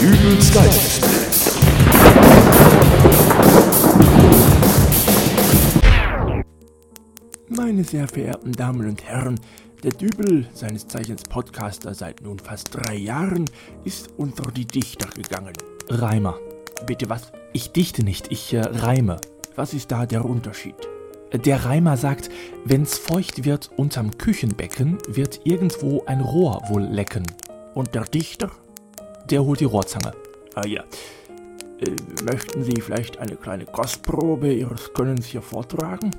Dübels Geistesblitz. Meine sehr verehrten Damen und Herren, der Dübel, seines Zeichens Podcaster seit nun fast drei Jahren, ist unter die Dichter gegangen. Reimer. Bitte was? Ich dichte nicht, ich äh, reime. Was ist da der Unterschied? Der Reimer sagt, wenn's feucht wird unterm Küchenbecken, wird irgendwo ein Rohr wohl lecken. Und der Dichter? Der holt die Rohrzange. Ah ja. Äh, möchten Sie vielleicht eine kleine Kostprobe Ihres Könnens hier vortragen?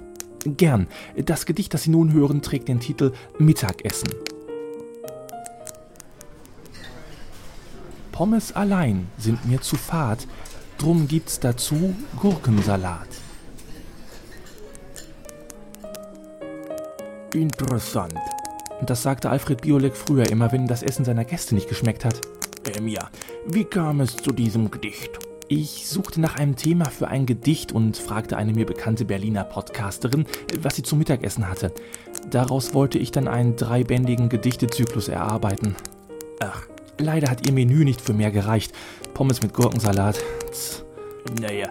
Gern. Das Gedicht, das Sie nun hören, trägt den Titel Mittagessen. Pommes allein sind mir zu fad, drum gibt's dazu Gurkensalat. Interessant. Das sagte Alfred Biolek früher immer, wenn das Essen seiner Gäste nicht geschmeckt hat. Ähm ja, wie kam es zu diesem Gedicht? Ich suchte nach einem Thema für ein Gedicht und fragte eine mir bekannte Berliner Podcasterin, was sie zum Mittagessen hatte. Daraus wollte ich dann einen dreibändigen Gedichtezyklus erarbeiten. Ach, leider hat ihr Menü nicht für mehr gereicht. Pommes mit Gurkensalat. Tz. Naja,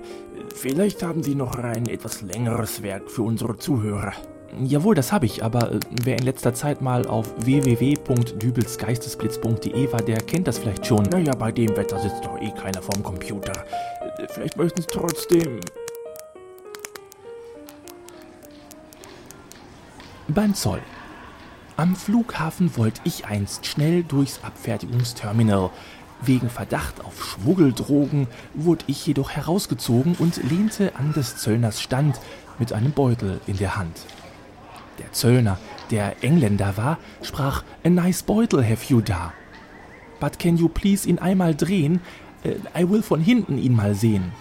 vielleicht haben Sie noch ein etwas längeres Werk für unsere Zuhörer. Jawohl, das habe ich, aber äh, wer in letzter Zeit mal auf www.dübelsgeistesblitz.de war, der kennt das vielleicht schon. Naja, bei dem Wetter sitzt doch eh keiner vorm Computer. Äh, Vielleicht möchten Sie trotzdem. Beim Zoll. Am Flughafen wollte ich einst schnell durchs Abfertigungsterminal. Wegen Verdacht auf Schmuggeldrogen wurde ich jedoch herausgezogen und lehnte an des Zöllners Stand mit einem Beutel in der Hand. Der Zöllner, der Engländer war, sprach A nice beutel have you da. But can you please ihn einmal drehen? Äh, I will von hinten ihn mal sehen.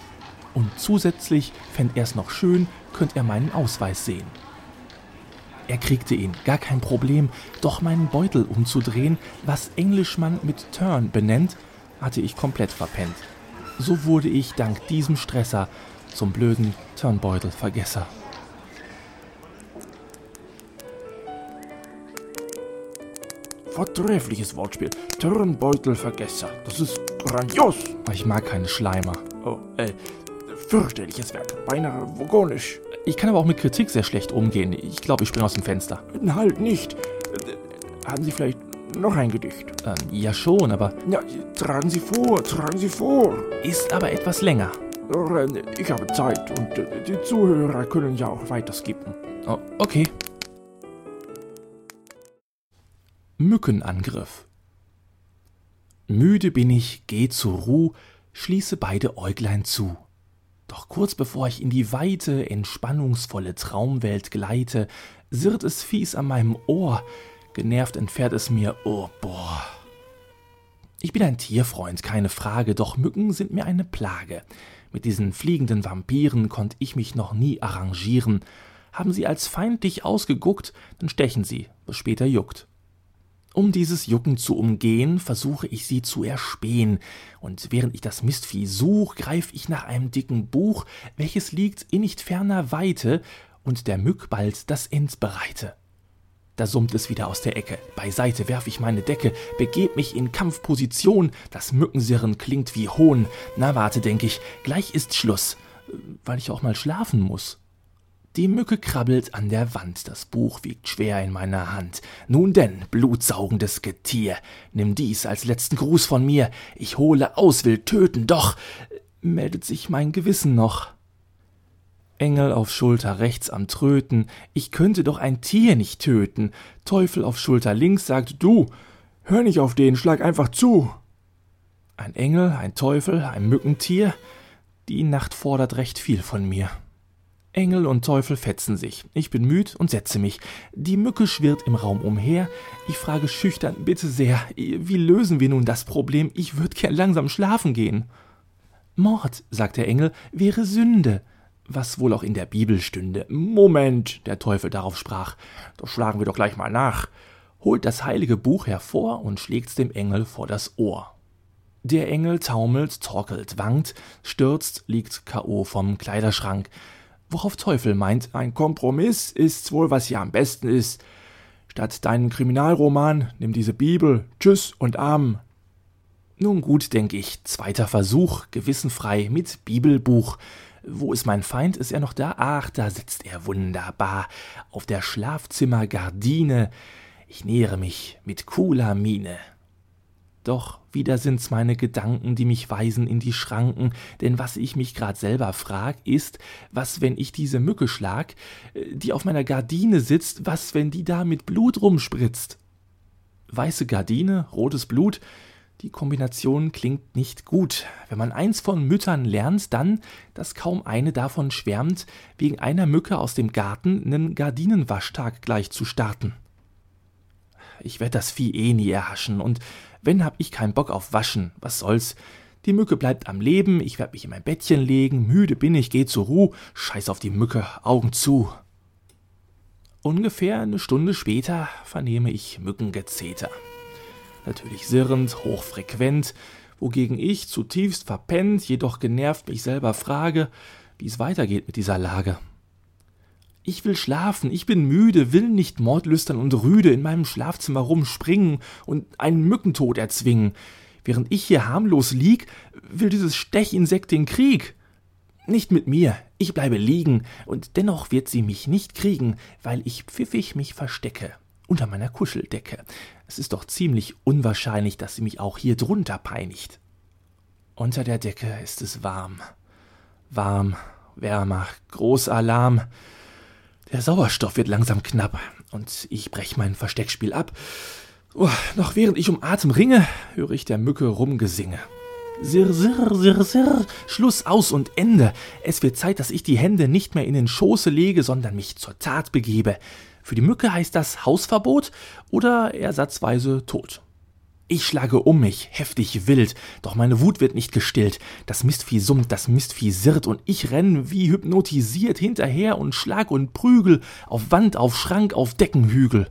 Und zusätzlich fänd er's noch schön, könnt er meinen Ausweis sehen. Er kriegte ihn, gar kein Problem, doch meinen Beutel umzudrehen, was Englischmann mit Turn benennt, hatte ich komplett verpennt. So wurde ich dank diesem Stresser zum blöden Turnbeutelvergesser. Vortreffliches Wortspiel. Turnbeutelvergesser. Das ist grandios. Ich mag keine Schleimer. Oh, äh, fürchterliches Werk. Beinahe vogonisch. Ich kann aber auch mit Kritik sehr schlecht umgehen. Ich glaube, ich springe aus dem Fenster. Halt nicht. Haben Sie vielleicht noch ein Gedicht? Ähm, ja schon, aber... Ja, tragen Sie vor, tragen Sie vor. Ist aber etwas länger. Ich habe Zeit und äh, die Zuhörer können ja auch weiter skippen. Oh, okay. Mückenangriff. Müde bin ich, geh zur Ruh, schließe beide Äuglein zu. Doch kurz bevor ich in die weite, entspannungsvolle Traumwelt gleite, sirrt es fies an meinem Ohr, genervt entfährt es mir, oh boah. Ich bin ein Tierfreund, keine Frage, doch Mücken sind mir eine Plage. Mit diesen fliegenden Vampiren konnt ich mich noch nie arrangieren. Haben sie als feindlich ausgeguckt, dann stechen sie, was später juckt. Um dieses Jucken zu umgehen, versuche ich sie zu erspähen, und während ich das Mistvieh such, greif ich nach einem dicken Buch, welches liegt in nicht ferner Weite, und der Mück bald das End bereite. Da summt es wieder aus der Ecke. Beiseite werf ich meine Decke, begeb mich in Kampfposition. Das Mückensirren klingt wie Hohn. Na warte, denk ich, gleich ist Schluss, weil ich auch mal schlafen muss. Die Mücke krabbelt an der Wand, das Buch wiegt schwer in meiner Hand. Nun denn, blutsaugendes Getier, nimm dies als letzten Gruß von mir. Ich hole aus, will töten, doch meldet sich mein Gewissen noch. Engel auf Schulter rechts am Tröten, ich könnte doch ein Tier nicht töten. Teufel auf Schulter links sagt, du, hör nicht auf den, schlag einfach zu. Ein Engel, ein Teufel, ein Mückentier, die Nacht fordert recht viel von mir. Engel und Teufel fetzen sich. Ich bin müd und setze mich. Die Mücke schwirrt im Raum umher. Ich frage schüchtern, bitte sehr, wie lösen wir nun das Problem? Ich würde gern langsam schlafen gehen. Mord, sagt der Engel, wäre Sünde was wohl auch in der Bibel stünde. Moment, der Teufel darauf sprach, das schlagen wir doch gleich mal nach, holt das heilige Buch hervor und schlägt's dem Engel vor das Ohr. Der Engel taumelt, torkelt, wankt, stürzt, liegt K.O. vom Kleiderschrank, worauf Teufel meint, ein Kompromiss ist's wohl, was hier am besten ist. Statt deinen Kriminalroman nimm diese Bibel, tschüss und Amen. Nun gut, denke ich, zweiter Versuch, gewissenfrei, mit Bibelbuch. Wo ist mein Feind? Ist er noch da? Ach, da sitzt er wunderbar, auf der Schlafzimmergardine. Ich nähere mich mit cooler Miene. Doch wieder sind's meine Gedanken, die mich weisen in die Schranken, denn was ich mich grad selber frag, ist, was, wenn ich diese Mücke schlag, äh, die auf meiner Gardine sitzt, was, wenn die da mit Blut rumspritzt? Weiße Gardine, rotes Blut, die Kombination klingt nicht gut. Wenn man eins von Müttern lernt, dann, dass kaum eine davon schwärmt, wegen einer Mücke aus dem Garten nen Gardinenwaschtag gleich zu starten. Ich werd das Vieh eh nie erhaschen, und wenn hab ich keinen Bock auf Waschen, was soll's? Die Mücke bleibt am Leben, ich werd mich in mein Bettchen legen, müde bin ich, geh zur Ruh, scheiß auf die Mücke, Augen zu. Ungefähr eine Stunde später vernehme ich Mückengezeter natürlich sirrend, hochfrequent, wogegen ich zutiefst verpennt, jedoch genervt mich selber frage, wie es weitergeht mit dieser Lage. Ich will schlafen, ich bin müde, will nicht mordlüstern und rüde in meinem Schlafzimmer rumspringen und einen Mückentod erzwingen. Während ich hier harmlos lieg, will dieses Stechinsekt den Krieg. Nicht mit mir, ich bleibe liegen, und dennoch wird sie mich nicht kriegen, weil ich pfiffig mich verstecke unter meiner Kuscheldecke. Es ist doch ziemlich unwahrscheinlich, dass sie mich auch hier drunter peinigt. Unter der Decke ist es warm. Warm, wärmer, großer Alarm. Der Sauerstoff wird langsam knapp und ich brech mein Versteckspiel ab. Oh, noch während ich um Atem ringe, höre ich der Mücke Rumgesinge. Sirr, sirr, sirr, sirr, Schluss aus und Ende. Es wird Zeit, dass ich die Hände nicht mehr in den Schoße lege, sondern mich zur Tat begebe. Für die Mücke heißt das Hausverbot oder ersatzweise Tod. Ich schlage um mich, heftig wild, doch meine Wut wird nicht gestillt. Das Mistvieh summt, das Mistvieh sirrt und ich renn wie hypnotisiert hinterher und schlag und prügel auf Wand, auf Schrank, auf Deckenhügel.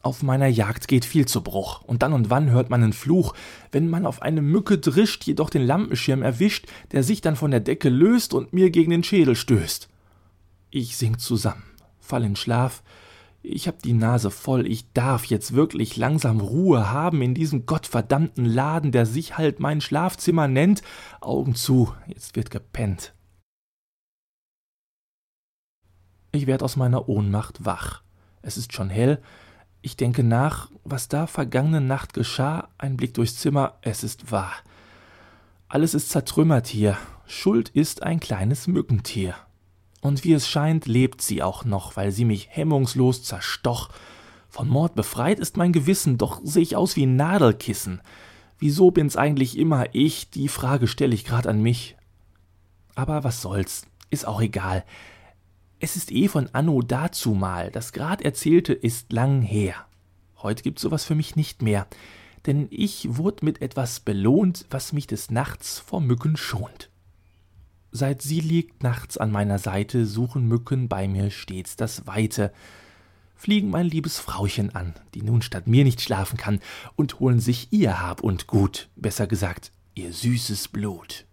Auf meiner Jagd geht viel zu Bruch, und dann und wann hört man einen Fluch, wenn man auf eine Mücke drischt, jedoch den Lampenschirm erwischt, der sich dann von der Decke löst und mir gegen den Schädel stößt. Ich sink zusammen, fall in Schlaf, ich hab die Nase voll, ich darf jetzt wirklich langsam Ruhe haben in diesem gottverdammten Laden, der sich halt mein Schlafzimmer nennt. Augen zu, jetzt wird gepennt. Ich werd aus meiner Ohnmacht wach. Es ist schon hell. Ich denke nach, was da vergangene Nacht geschah, ein Blick durchs Zimmer, es ist wahr. Alles ist zertrümmert hier. Schuld ist ein kleines Mückentier. Und wie es scheint, lebt sie auch noch, weil sie mich hemmungslos zerstoch. Von Mord befreit ist mein Gewissen, doch seh ich aus wie ein Nadelkissen. Wieso bin's eigentlich immer ich? Die Frage stelle ich grad an mich. Aber was soll's, ist auch egal. Es ist eh von Anno dazumal, das grad erzählte ist lang her. Heute gibt's sowas für mich nicht mehr, denn ich wurde mit etwas belohnt, was mich des Nachts vor Mücken schont. Seit sie liegt nachts an meiner Seite, suchen Mücken bei mir stets das Weite, fliegen mein liebes Frauchen an, die nun statt mir nicht schlafen kann, und holen sich ihr Hab und Gut, besser gesagt, ihr süßes Blut.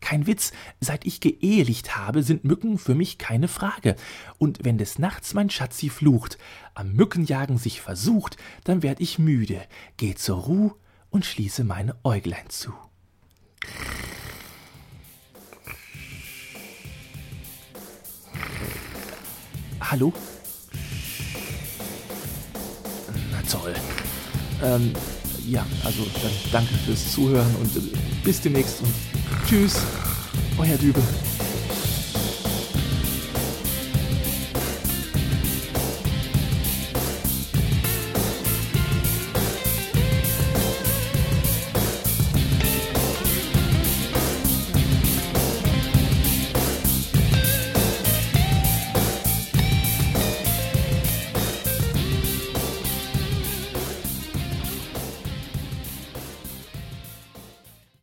Kein Witz, seit ich geehelicht habe, sind Mücken für mich keine Frage. Und wenn des Nachts mein Schatz sie flucht, am Mückenjagen sich versucht, dann werd ich müde, geh zur Ruh und schließe meine Äuglein zu. Hallo? Na toll. Ähm, ja, also dann danke fürs Zuhören und äh, bis demnächst und tschüss, euer Dübel.